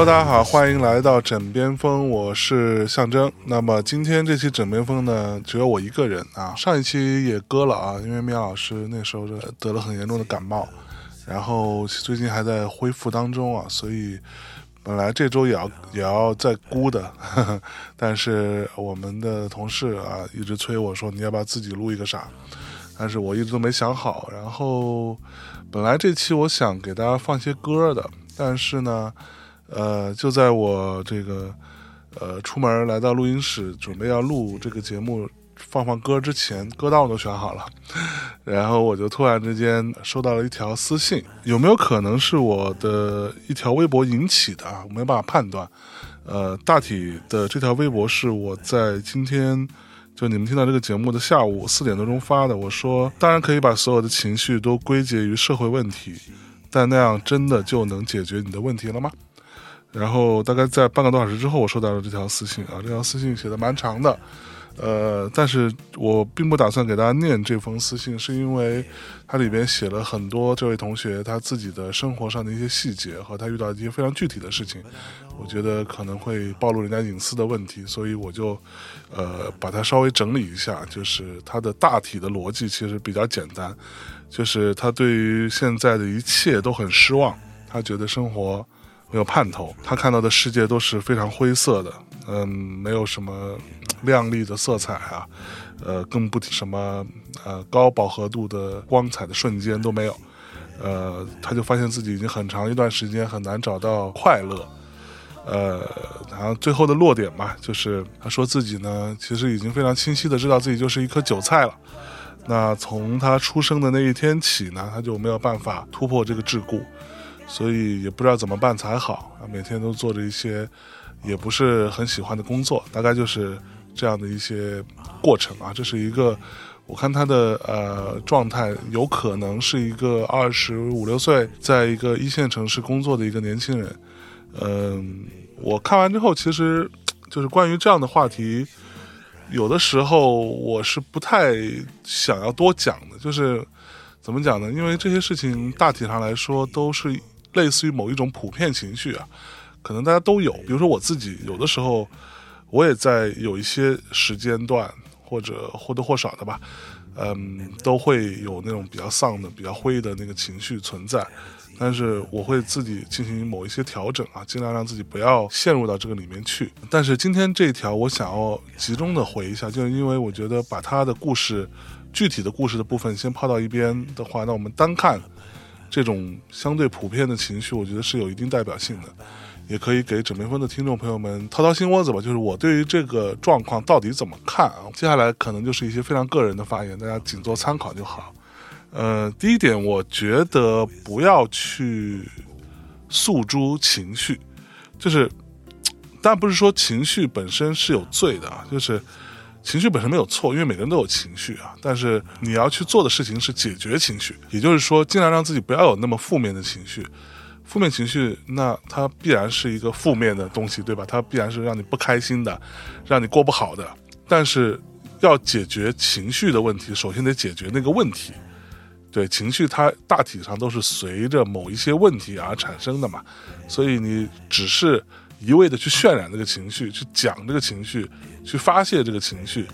大家好，欢迎来到枕边风，我是象征。那么今天这期枕边风呢，只有我一个人啊。上一期也割了啊，因为米老师那时候得了很严重的感冒，然后最近还在恢复当中啊，所以本来这周也要也要再估的，呵 呵但是我们的同事啊一直催我说你要不要自己录一个啥，但是我一直都没想好。然后本来这期我想给大家放些歌的，但是呢。呃，就在我这个呃出门来到录音室，准备要录这个节目放放歌之前，歌单我都选好了，然后我就突然之间收到了一条私信，有没有可能是我的一条微博引起的啊？我没办法判断。呃，大体的这条微博是我在今天就你们听到这个节目的下午四点多钟发的。我说，当然可以把所有的情绪都归结于社会问题，但那样真的就能解决你的问题了吗？然后大概在半个多小时之后，我收到了这条私信啊，这条私信写的蛮长的，呃，但是我并不打算给大家念这封私信，是因为它里边写了很多这位同学他自己的生活上的一些细节和他遇到一些非常具体的事情，我觉得可能会暴露人家隐私的问题，所以我就呃把它稍微整理一下，就是他的大体的逻辑其实比较简单，就是他对于现在的一切都很失望，他觉得生活。没有盼头，他看到的世界都是非常灰色的，嗯，没有什么亮丽的色彩啊，呃，更不提什么呃高饱和度的光彩的瞬间都没有，呃，他就发现自己已经很长一段时间很难找到快乐，呃，然后最后的落点嘛，就是他说自己呢，其实已经非常清晰的知道自己就是一颗韭菜了，那从他出生的那一天起呢，他就没有办法突破这个桎梏。所以也不知道怎么办才好啊！每天都做着一些也不是很喜欢的工作，大概就是这样的一些过程啊。这是一个，我看他的呃状态，有可能是一个二十五六岁，在一个一线城市工作的一个年轻人。嗯，我看完之后，其实就是关于这样的话题，有的时候我是不太想要多讲的。就是怎么讲呢？因为这些事情大体上来说都是。类似于某一种普遍情绪啊，可能大家都有。比如说我自己，有的时候我也在有一些时间段，或者或多或少的吧，嗯，都会有那种比较丧的、比较灰的那个情绪存在。但是我会自己进行某一些调整啊，尽量让自己不要陷入到这个里面去。但是今天这一条，我想要集中的回一下，就是因为我觉得把他的故事、具体的故事的部分先抛到一边的话，那我们单看。这种相对普遍的情绪，我觉得是有一定代表性的，也可以给枕边风的听众朋友们掏掏心窝子吧。就是我对于这个状况到底怎么看啊？接下来可能就是一些非常个人的发言，大家仅做参考就好。呃，第一点，我觉得不要去诉诸情绪，就是，但不是说情绪本身是有罪的，就是。情绪本身没有错，因为每个人都有情绪啊。但是你要去做的事情是解决情绪，也就是说，尽量让自己不要有那么负面的情绪。负面情绪，那它必然是一个负面的东西，对吧？它必然是让你不开心的，让你过不好的。但是要解决情绪的问题，首先得解决那个问题。对，情绪它大体上都是随着某一些问题而产生的嘛。所以你只是。一味的去渲染这个情绪，去讲这个情绪，去发泄这个情绪，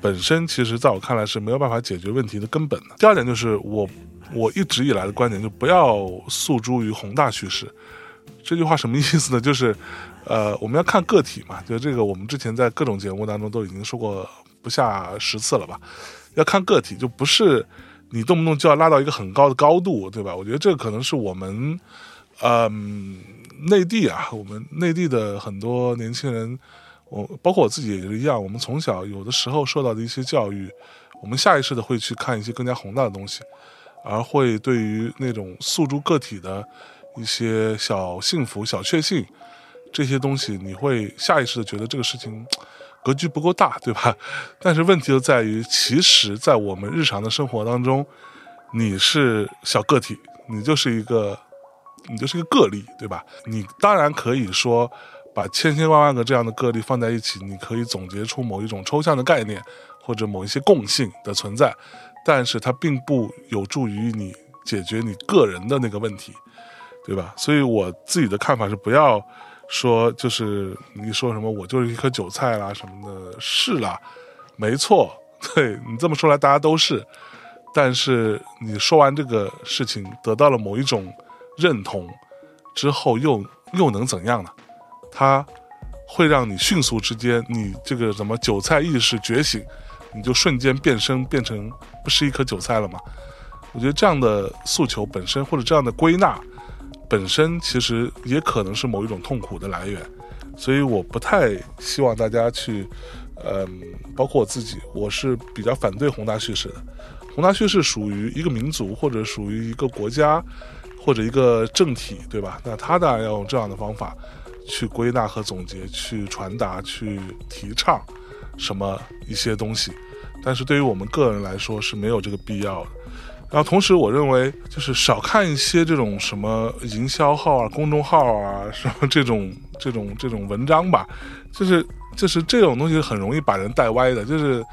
本身其实在我看来是没有办法解决问题的根本的。第二点就是我我一直以来的观点，就不要诉诸于宏大叙事。这句话什么意思呢？就是，呃，我们要看个体嘛。就这个，我们之前在各种节目当中都已经说过不下十次了吧？要看个体，就不是你动不动就要拉到一个很高的高度，对吧？我觉得这可能是我们，嗯。内地啊，我们内地的很多年轻人，我包括我自己也是一样。我们从小有的时候受到的一些教育，我们下意识的会去看一些更加宏大的东西，而会对于那种诉诸个体的一些小幸福、小确幸这些东西，你会下意识的觉得这个事情格局不够大，对吧？但是问题就在于，其实，在我们日常的生活当中，你是小个体，你就是一个。你就是个个例，对吧？你当然可以说，把千千万万个这样的个例放在一起，你可以总结出某一种抽象的概念，或者某一些共性的存在，但是它并不有助于你解决你个人的那个问题，对吧？所以我自己的看法是，不要说就是你说什么我就是一颗韭菜啦什么的，是啦，没错，对你这么说来大家都是，但是你说完这个事情得到了某一种认同之后，又又能怎样呢？它会让你迅速之间，你这个什么韭菜意识觉醒，你就瞬间变身变成不是一颗韭菜了吗？我觉得这样的诉求本身或者这样的归纳。本身其实也可能是某一种痛苦的来源，所以我不太希望大家去，嗯，包括我自己，我是比较反对宏大叙事的。宏大叙事属于一个民族或者属于一个国家或者一个政体，对吧？那他当然要用这样的方法去归纳和总结、去传达、去提倡什么一些东西，但是对于我们个人来说是没有这个必要的。然后同时，我认为就是少看一些这种什么营销号啊、公众号啊什么这种这种这种文章吧，就是就是这种东西很容易把人带歪的。就是，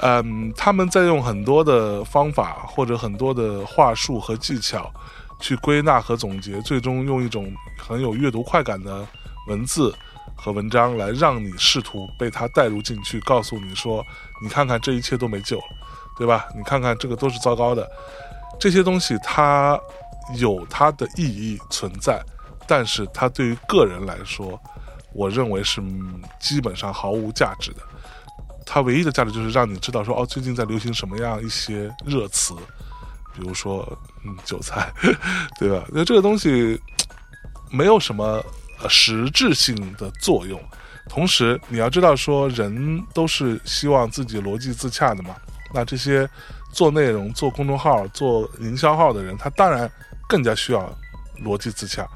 嗯，他们在用很多的方法或者很多的话术和技巧去归纳和总结，最终用一种很有阅读快感的文字和文章来让你试图被他带入进去，告诉你说：“你看看，这一切都没救了。”对吧？你看看这个都是糟糕的，这些东西它有它的意义存在，但是它对于个人来说，我认为是基本上毫无价值的。它唯一的价值就是让你知道说，哦，最近在流行什么样一些热词，比如说，嗯，韭菜，对吧？那这个东西没有什么实质性的作用。同时，你要知道说，人都是希望自己逻辑自洽的嘛。那这些做内容、做公众号、做营销号的人，他当然更加需要逻辑自洽，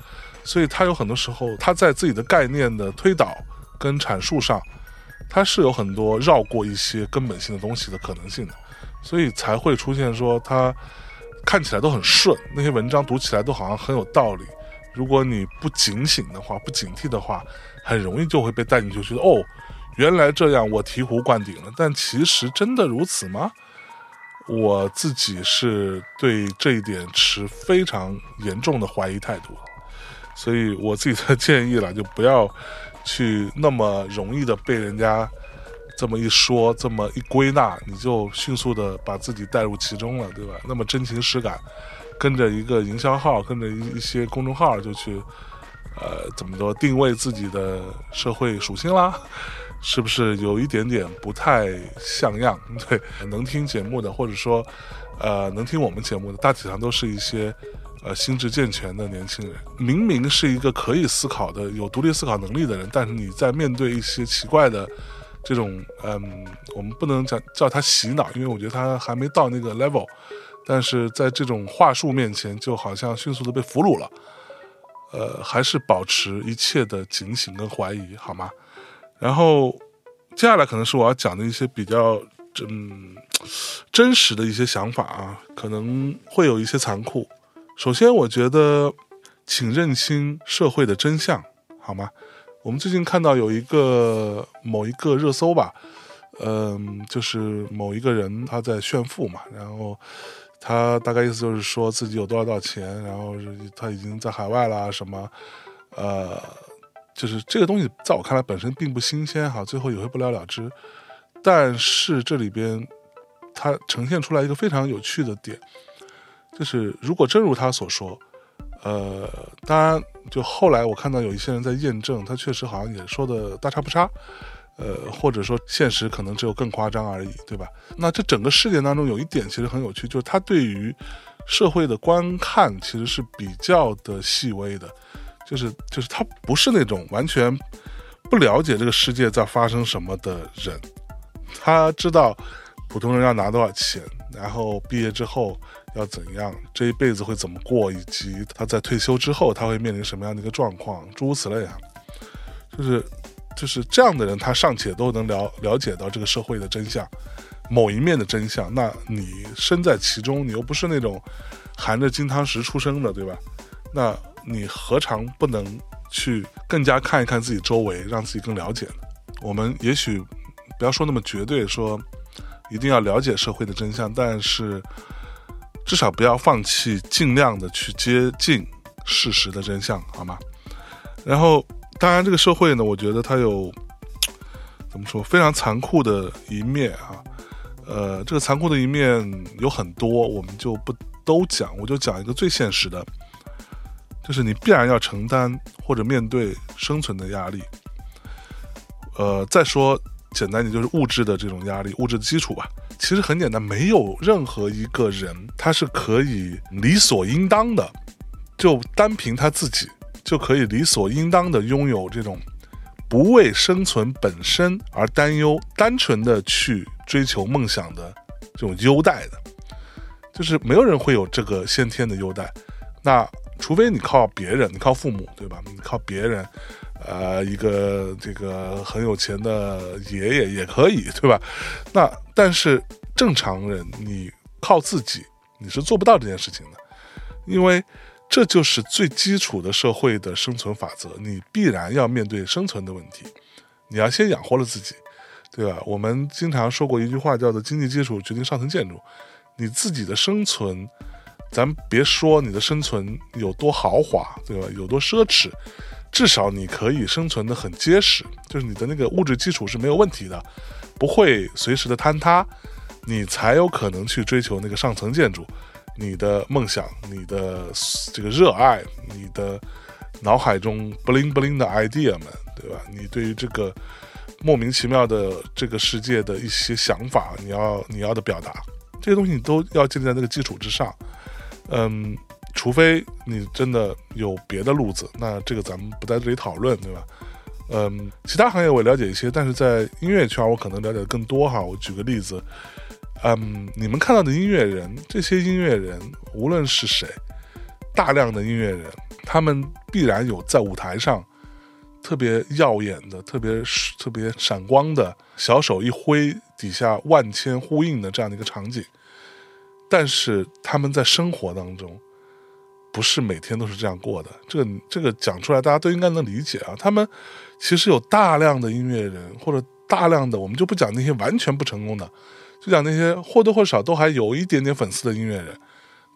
所以他有很多时候他在自己的概念的推导跟阐述上，他是有很多绕过一些根本性的东西的可能性的，所以才会出现说他看起来都很顺，那些文章读起来都好像很有道理。如果你不警醒的话、不警惕的话，很容易就会被带进去，觉得哦。原来这样，我醍醐灌顶了。但其实真的如此吗？我自己是对这一点持非常严重的怀疑态度，所以我自己的建议了，就不要去那么容易的被人家这么一说、这么一归纳，你就迅速的把自己带入其中了，对吧？那么真情实感，跟着一个营销号，跟着一一些公众号就去，呃，怎么说定位自己的社会属性啦？是不是有一点点不太像样？对，能听节目的，或者说，呃，能听我们节目的，大体上都是一些，呃，心智健全的年轻人。明明是一个可以思考的、有独立思考能力的人，但是你在面对一些奇怪的这种，嗯，我们不能讲叫他洗脑，因为我觉得他还没到那个 level。但是在这种话术面前，就好像迅速的被俘虏了。呃，还是保持一切的警醒跟怀疑，好吗？然后，接下来可能是我要讲的一些比较真真实的一些想法啊，可能会有一些残酷。首先，我觉得，请认清社会的真相，好吗？我们最近看到有一个某一个热搜吧，嗯，就是某一个人他在炫富嘛，然后他大概意思就是说自己有多少多少钱，然后他已经在海外了什么，呃。就是这个东西，在我看来本身并不新鲜哈，最后也会不了了之。但是这里边，它呈现出来一个非常有趣的点，就是如果真如他所说，呃，当然，就后来我看到有一些人在验证，他确实好像也说的大差不差，呃，或者说现实可能只有更夸张而已，对吧？那这整个事件当中有一点其实很有趣，就是他对于社会的观看其实是比较的细微的。就是就是他不是那种完全不了解这个世界在发生什么的人，他知道普通人要拿多少钱，然后毕业之后要怎样，这一辈子会怎么过，以及他在退休之后他会面临什么样的一个状况，诸如此类啊。就是就是这样的人，他尚且都能了了解到这个社会的真相，某一面的真相，那你身在其中，你又不是那种含着金汤匙出生的，对吧？那。你何尝不能去更加看一看自己周围，让自己更了解呢？我们也许不要说那么绝对，说一定要了解社会的真相，但是至少不要放弃，尽量的去接近事实的真相，好吗？然后当然，这个社会呢，我觉得它有怎么说非常残酷的一面啊。呃，这个残酷的一面有很多，我们就不都讲，我就讲一个最现实的，就是你必然要承担或者面对生存的压力。呃，再说简单点，就是物质的这种压力，物质的基础吧。其实很简单，没有任何一个人他是可以理所应当的，就单凭他自己就可以理所应当的拥有这种不为生存本身而担忧，单纯的去追求梦想的这种优待的，就是没有人会有这个先天的优待。那除非你靠别人，你靠父母，对吧？你靠别人。呃，一个这个很有钱的爷爷也可以，对吧？那但是正常人，你靠自己，你是做不到这件事情的，因为这就是最基础的社会的生存法则，你必然要面对生存的问题，你要先养活了自己，对吧？我们经常说过一句话，叫做“经济基础决定上层建筑”，你自己的生存，咱别说你的生存有多豪华，对吧？有多奢侈。至少你可以生存的很结实，就是你的那个物质基础是没有问题的，不会随时的坍塌，你才有可能去追求那个上层建筑，你的梦想，你的这个热爱，你的脑海中 bling bling 的 idea 们，对吧？你对于这个莫名其妙的这个世界的一些想法，你要你要的表达，这些东西你都要建立在那个基础之上，嗯。除非你真的有别的路子，那这个咱们不在这里讨论，对吧？嗯，其他行业我了解一些，但是在音乐圈我可能了解的更多哈。我举个例子，嗯，你们看到的音乐人，这些音乐人无论是谁，大量的音乐人，他们必然有在舞台上特别耀眼的、特别特别闪光的，小手一挥，底下万千呼应的这样的一个场景，但是他们在生活当中。不是每天都是这样过的，这个这个讲出来大家都应该能理解啊。他们其实有大量的音乐人，或者大量的，我们就不讲那些完全不成功的，就讲那些或多或少都还有一点点粉丝的音乐人，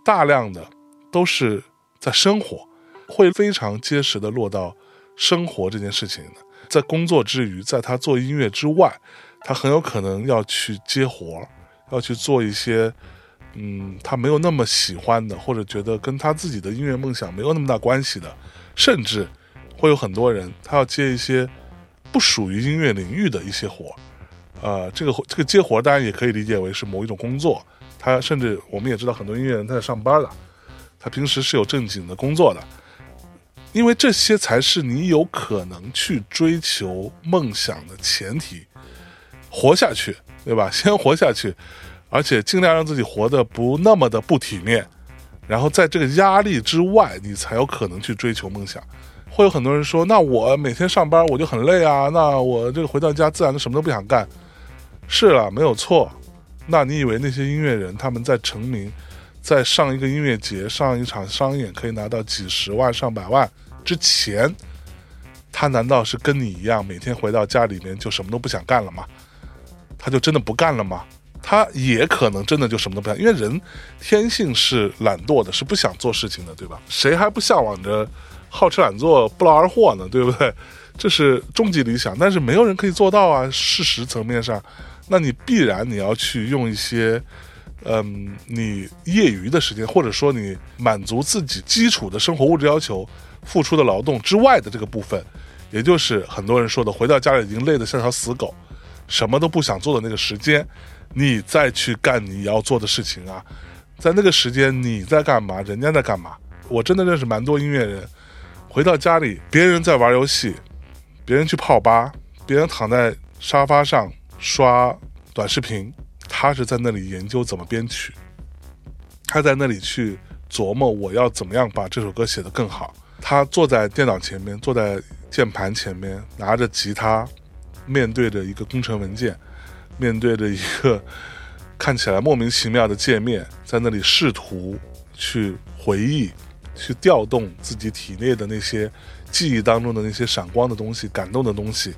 大量的都是在生活，会非常结实的落到生活这件事情。在工作之余，在他做音乐之外，他很有可能要去接活要去做一些。嗯，他没有那么喜欢的，或者觉得跟他自己的音乐梦想没有那么大关系的，甚至会有很多人，他要接一些不属于音乐领域的一些活呃，这个这个接活当然也可以理解为是某一种工作。他甚至我们也知道很多音乐人他在上班了，他平时是有正经的工作的，因为这些才是你有可能去追求梦想的前提，活下去，对吧？先活下去。而且尽量让自己活得不那么的不体面，然后在这个压力之外，你才有可能去追求梦想。会有很多人说：“那我每天上班我就很累啊，那我这个回到家自然就什么都不想干。”是了，没有错。那你以为那些音乐人他们在成名，在上一个音乐节、上一场商演可以拿到几十万、上百万之前，他难道是跟你一样每天回到家里面就什么都不想干了吗？他就真的不干了吗？他也可能真的就什么都不想，因为人天性是懒惰的，是不想做事情的，对吧？谁还不向往着好吃懒做、不劳而获呢？对不对？这是终极理想，但是没有人可以做到啊。事实层面上，那你必然你要去用一些，嗯，你业余的时间，或者说你满足自己基础的生活物质要求付出的劳动之外的这个部分，也就是很多人说的，回到家里已经累得像条死狗，什么都不想做的那个时间。你再去干你要做的事情啊，在那个时间你在干嘛？人家在干嘛？我真的认识蛮多音乐人，回到家里，别人在玩游戏，别人去泡吧，别人躺在沙发上刷短视频，他是在那里研究怎么编曲，他在那里去琢磨我要怎么样把这首歌写得更好。他坐在电脑前面，坐在键盘前面，拿着吉他，面对着一个工程文件。面对着一个看起来莫名其妙的界面，在那里试图去回忆、去调动自己体内的那些记忆当中的那些闪光的东西、感动的东西，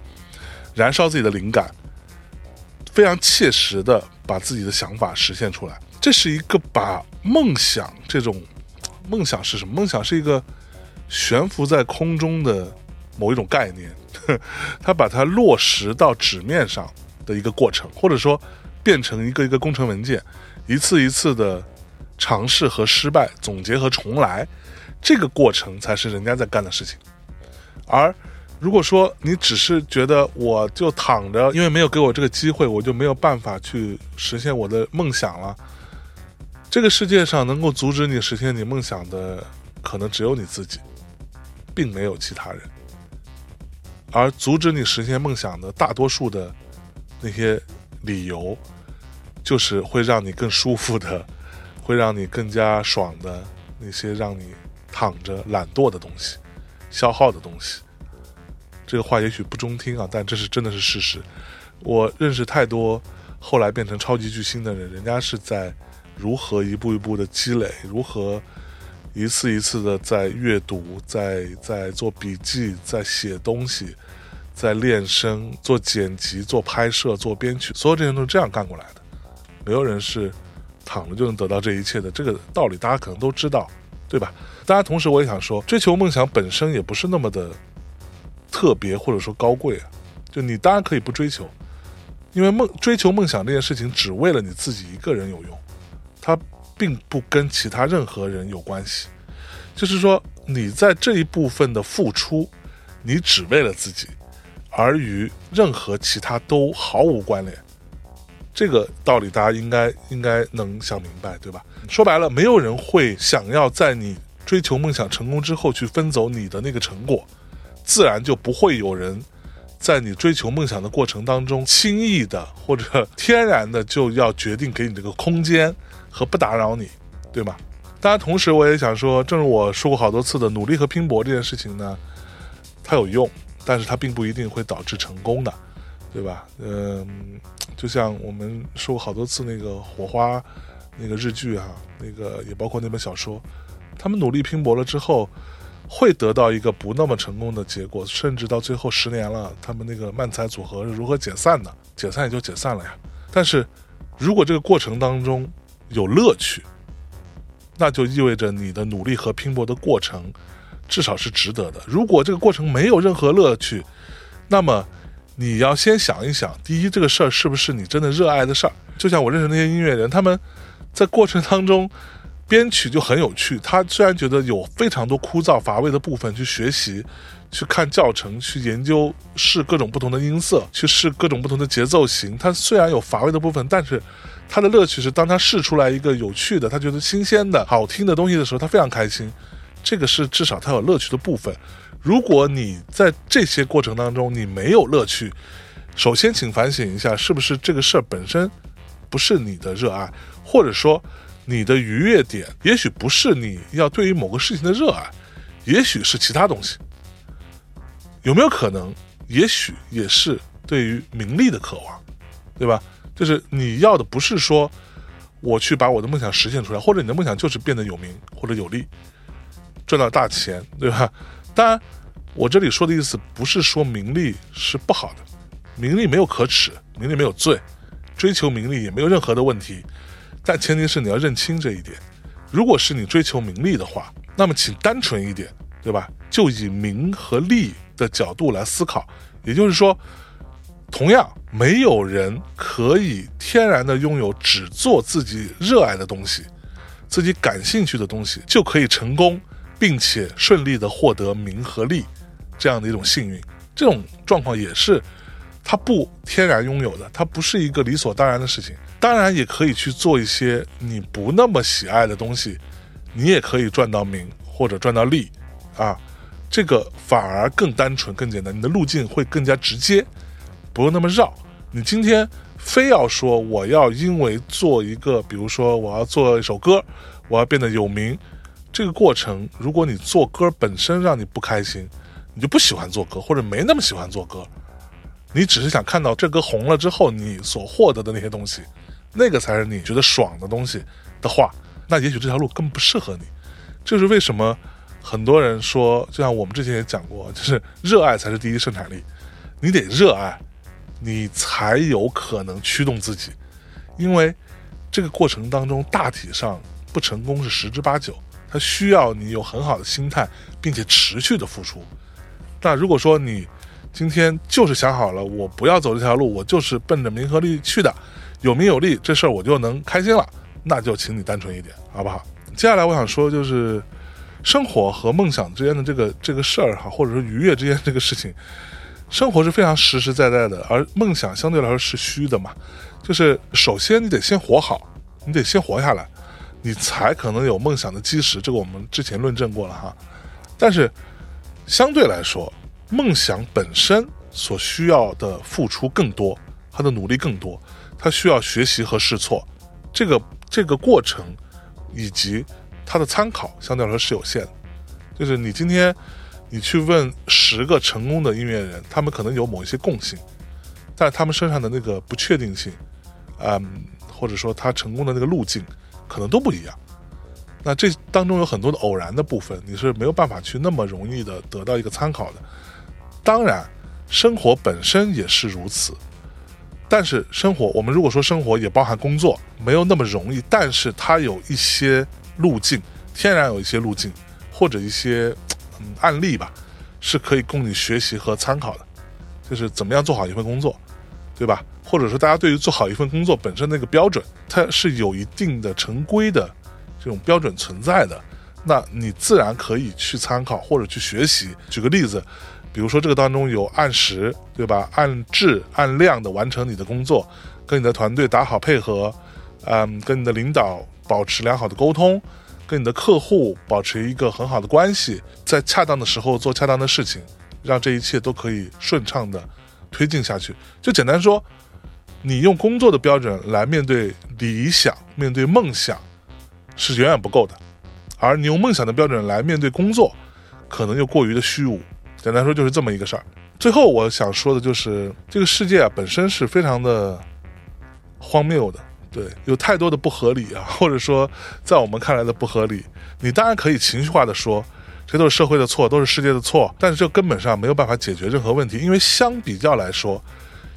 燃烧自己的灵感，非常切实的把自己的想法实现出来。这是一个把梦想这种梦想是什么？梦想是一个悬浮在空中的某一种概念，他把它落实到纸面上的一个过程，或者说变成一个一个工程文件，一次一次的尝试和失败，总结和重来，这个过程才是人家在干的事情。而如果说你只是觉得我就躺着，因为没有给我这个机会，我就没有办法去实现我的梦想了。这个世界上能够阻止你实现你梦想的，可能只有你自己，并没有其他人。而阻止你实现梦想的大多数的那些理由，就是会让你更舒服的，会让你更加爽的那些让你躺着懒惰的东西、消耗的东西。这个话也许不中听啊，但这是真的是事实。我认识太多后来变成超级巨星的人，人家是在。如何一步一步的积累？如何一次一次的在阅读、在在做笔记、在写东西、在练声、做剪辑、做拍摄、做编曲，所有这些都是这样干过来的。没有人是躺着就能得到这一切的，这个道理大家可能都知道，对吧？大家同时我也想说，追求梦想本身也不是那么的特别或者说高贵啊。就你当然可以不追求，因为梦追求梦想这件事情只为了你自己一个人有用。它并不跟其他任何人有关系，就是说你在这一部分的付出，你只为了自己，而与任何其他都毫无关联。这个道理大家应该应该能想明白，对吧？说白了，没有人会想要在你追求梦想成功之后去分走你的那个成果，自然就不会有人在你追求梦想的过程当中轻易的或者天然的就要决定给你这个空间。和不打扰你，对吗？当然，同时我也想说，正如我说过好多次的，努力和拼搏这件事情呢，它有用，但是它并不一定会导致成功的，对吧？嗯，就像我们说过好多次那个火花那个日剧哈，那个也包括那本小说，他们努力拼搏了之后，会得到一个不那么成功的结果，甚至到最后十年了，他们那个漫才组合是如何解散的？解散也就解散了呀。但是如果这个过程当中，有乐趣，那就意味着你的努力和拼搏的过程，至少是值得的。如果这个过程没有任何乐趣，那么你要先想一想：第一，这个事儿是不是你真的热爱的事儿？就像我认识那些音乐人，他们在过程当中编曲就很有趣。他虽然觉得有非常多枯燥乏味的部分，去学习、去看教程、去研究试各种不同的音色、去试各种不同的节奏型。他虽然有乏味的部分，但是。他的乐趣是，当他试出来一个有趣的、他觉得新鲜的、好听的东西的时候，他非常开心。这个是至少它有乐趣的部分。如果你在这些过程当中你没有乐趣，首先请反省一下，是不是这个事儿本身不是你的热爱，或者说你的愉悦点也许不是你要对于某个事情的热爱，也许是其他东西。有没有可能？也许也是对于名利的渴望，对吧？就是你要的不是说，我去把我的梦想实现出来，或者你的梦想就是变得有名或者有利，赚到大钱，对吧？当然，我这里说的意思不是说名利是不好的，名利没有可耻，名利没有罪，追求名利也没有任何的问题，但前提是你要认清这一点。如果是你追求名利的话，那么请单纯一点，对吧？就以名和利的角度来思考，也就是说。同样，没有人可以天然的拥有只做自己热爱的东西、自己感兴趣的东西就可以成功，并且顺利的获得名和利这样的一种幸运。这种状况也是他不天然拥有的，它不是一个理所当然的事情。当然，也可以去做一些你不那么喜爱的东西，你也可以赚到名或者赚到利啊，这个反而更单纯、更简单，你的路径会更加直接。不用那么绕，你今天非要说我要因为做一个，比如说我要做一首歌，我要变得有名，这个过程，如果你做歌本身让你不开心，你就不喜欢做歌，或者没那么喜欢做歌，你只是想看到这歌红了之后你所获得的那些东西，那个才是你觉得爽的东西的话，那也许这条路根本不适合你。这是为什么很多人说，就像我们之前也讲过，就是热爱才是第一生产力，你得热爱。你才有可能驱动自己，因为这个过程当中大体上不成功是十之八九，它需要你有很好的心态，并且持续的付出。那如果说你今天就是想好了，我不要走这条路，我就是奔着名和利去的，有名有利这事儿我就能开心了，那就请你单纯一点，好不好？接下来我想说就是生活和梦想之间的这个这个事儿哈，或者说愉悦之间这个事情，生活是非常实实在在的，而梦想相对来说是虚的嘛。就是首先你得先活好，你得先活下来，你才可能有梦想的基石。这个我们之前论证过了哈。但是相对来说，梦想本身所需要的付出更多，他的努力更多，他需要学习和试错，这个这个过程以及他的参考相对来说是有限的。就是你今天你去问十个成功的音乐人，他们可能有某一些共性，但他们身上的那个不确定性。嗯，或者说他成功的那个路径可能都不一样，那这当中有很多的偶然的部分，你是没有办法去那么容易的得到一个参考的。当然，生活本身也是如此，但是生活我们如果说生活也包含工作，没有那么容易，但是它有一些路径，天然有一些路径或者一些嗯案例吧，是可以供你学习和参考的，就是怎么样做好一份工作，对吧？或者说，大家对于做好一份工作本身那个标准，它是有一定的成规的这种标准存在的，那你自然可以去参考或者去学习。举个例子，比如说这个当中有按时，对吧？按质按量的完成你的工作，跟你的团队打好配合，嗯，跟你的领导保持良好的沟通，跟你的客户保持一个很好的关系，在恰当的时候做恰当的事情，让这一切都可以顺畅的推进下去。就简单说。你用工作的标准来面对理想、面对梦想，是远远不够的；而你用梦想的标准来面对工作，可能又过于的虚无。简单说，就是这么一个事儿。最后，我想说的就是，这个世界啊，本身是非常的荒谬的，对，有太多的不合理啊，或者说，在我们看来的不合理。你当然可以情绪化的说，这都是社会的错，都是世界的错，但是这根本上没有办法解决任何问题，因为相比较来说，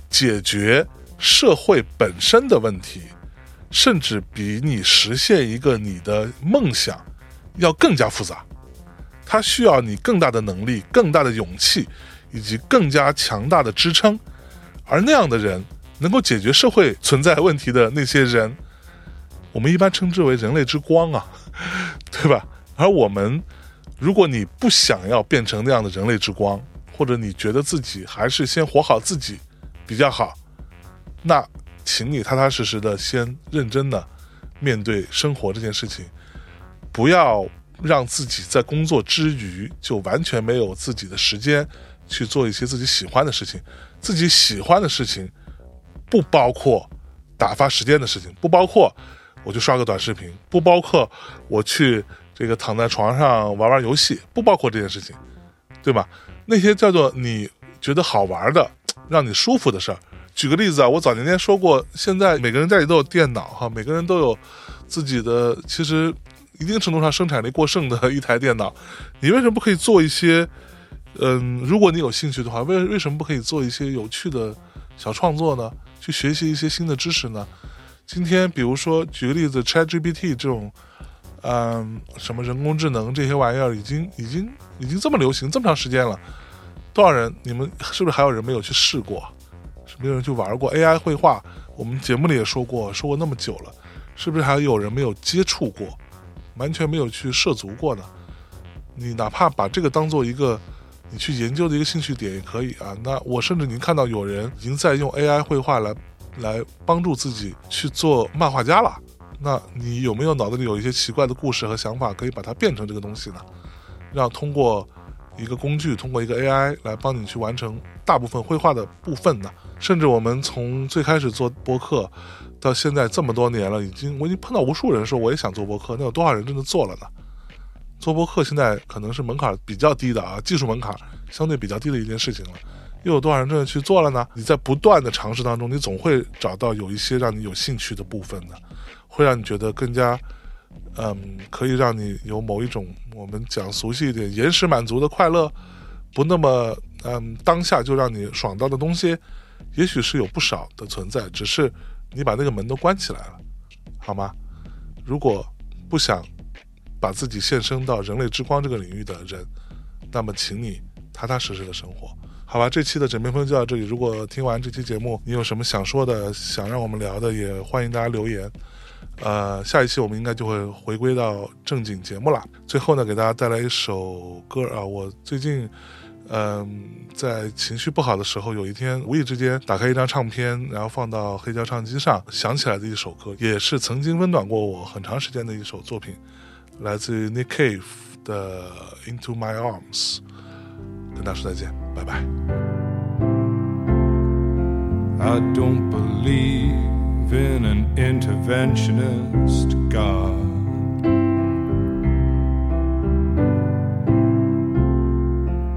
解决。社会本身的问题，甚至比你实现一个你的梦想要更加复杂。它需要你更大的能力、更大的勇气，以及更加强大的支撑。而那样的人，能够解决社会存在问题的那些人，我们一般称之为人类之光啊，对吧？而我们，如果你不想要变成那样的人类之光，或者你觉得自己还是先活好自己比较好。那，请你踏踏实实的先认真的面对生活这件事情，不要让自己在工作之余就完全没有自己的时间去做一些自己喜欢的事情。自己喜欢的事情不包括打发时间的事情，不包括我去刷个短视频，不包括我去这个躺在床上玩玩游戏，不包括这件事情，对吧？那些叫做你觉得好玩的、让你舒服的事儿。举个例子啊，我早年间说过，现在每个人家里都有电脑哈，每个人都有自己的，其实一定程度上生产力过剩的一台电脑。你为什么不可以做一些？嗯，如果你有兴趣的话，为为什么不可以做一些有趣的小创作呢？去学习一些新的知识呢？今天比如说举个例子，ChatGPT 这种，嗯，什么人工智能这些玩意儿，已经已经已经这么流行这么长时间了，多少人？你们是不是还有人没有去试过？没有人去玩过 AI 绘画，我们节目里也说过，说过那么久了，是不是还有人没有接触过，完全没有去涉足过呢？你哪怕把这个当做一个你去研究的一个兴趣点也可以啊。那我甚至已经看到有人已经在用 AI 绘画来来帮助自己去做漫画家了。那你有没有脑子里有一些奇怪的故事和想法，可以把它变成这个东西呢？让通过一个工具，通过一个 AI 来帮你去完成大部分绘画的部分呢？甚至我们从最开始做播客，到现在这么多年了，已经我已经碰到无数人说我也想做播客，那有多少人真的做了呢？做播客现在可能是门槛比较低的啊，技术门槛相对比较低的一件事情了，又有多少人真的去做了呢？你在不断的尝试当中，你总会找到有一些让你有兴趣的部分的，会让你觉得更加，嗯，可以让你有某一种我们讲熟悉一点延时满足的快乐，不那么嗯当下就让你爽到的东西。也许是有不少的存在，只是你把那个门都关起来了，好吗？如果不想把自己献身到人类之光这个领域的人，那么请你踏踏实实的生活。好吧，这期的枕边风就到这里。如果听完这期节目，你有什么想说的、想让我们聊的，也欢迎大家留言。呃，下一期我们应该就会回归到正经节目了。最后呢，给大家带来一首歌啊，我最近。嗯，在情绪不好的时候，有一天无意之间打开一张唱片，然后放到黑胶唱机上，想起来的一首歌，也是曾经温暖过我很长时间的一首作品，来自于 Nick Cave 的《Into My Arms》。跟大家说再见，拜拜。I don't believe in an interventionist God.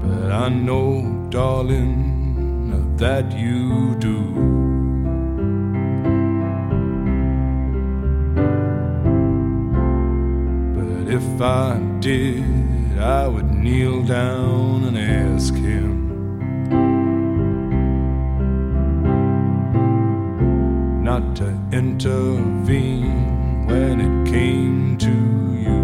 But I know, darling, that you do. But if I did, I would kneel down and ask him. Intervene when it came to you.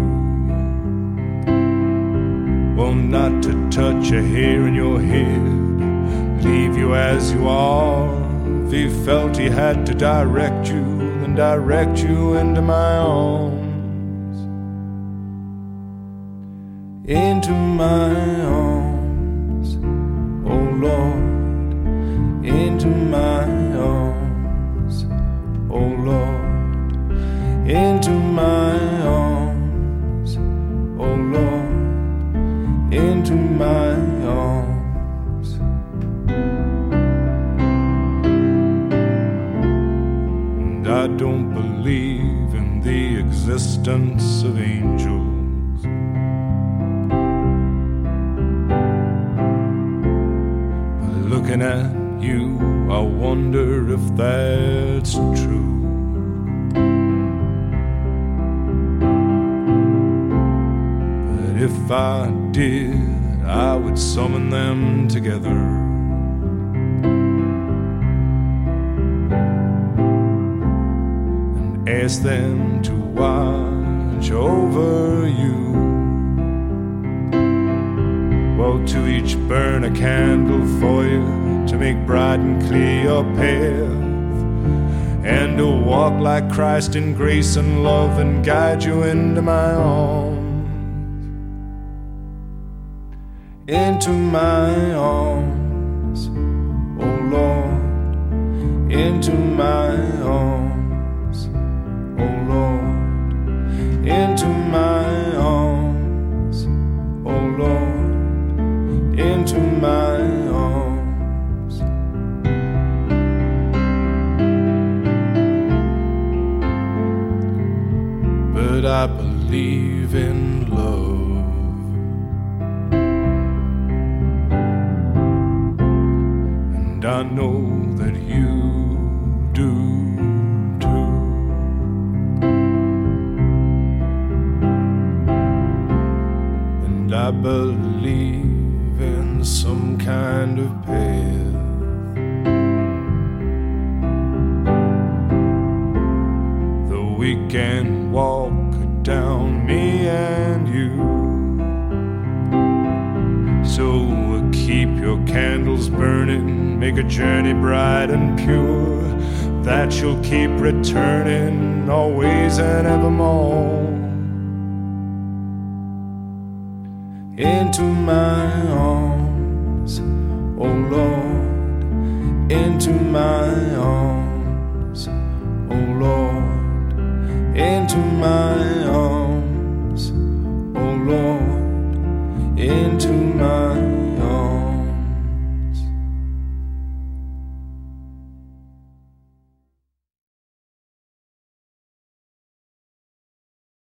Well, not to touch a hair in your head, leave you as you are. If he felt he had to direct you, then direct you into my arms. Into my arms, into my arms, oh Lord into my arms. And I don't believe in the existence of angels. But looking at you, I wonder if that's true. I did, I would summon them together. And ask them to watch over you. Well, to each burn a candle for you to make bright and clear your path and to walk like Christ in grace and love and guide you into my arms. Into my arms, oh Lord, into my arms, oh Lord, into my arms, oh Lord, into my arms. But I believe in and I know that you do too. And I believe in some kind of path. You'll keep returning always and evermore. Into my arms, oh Lord, into my arms, oh Lord, into my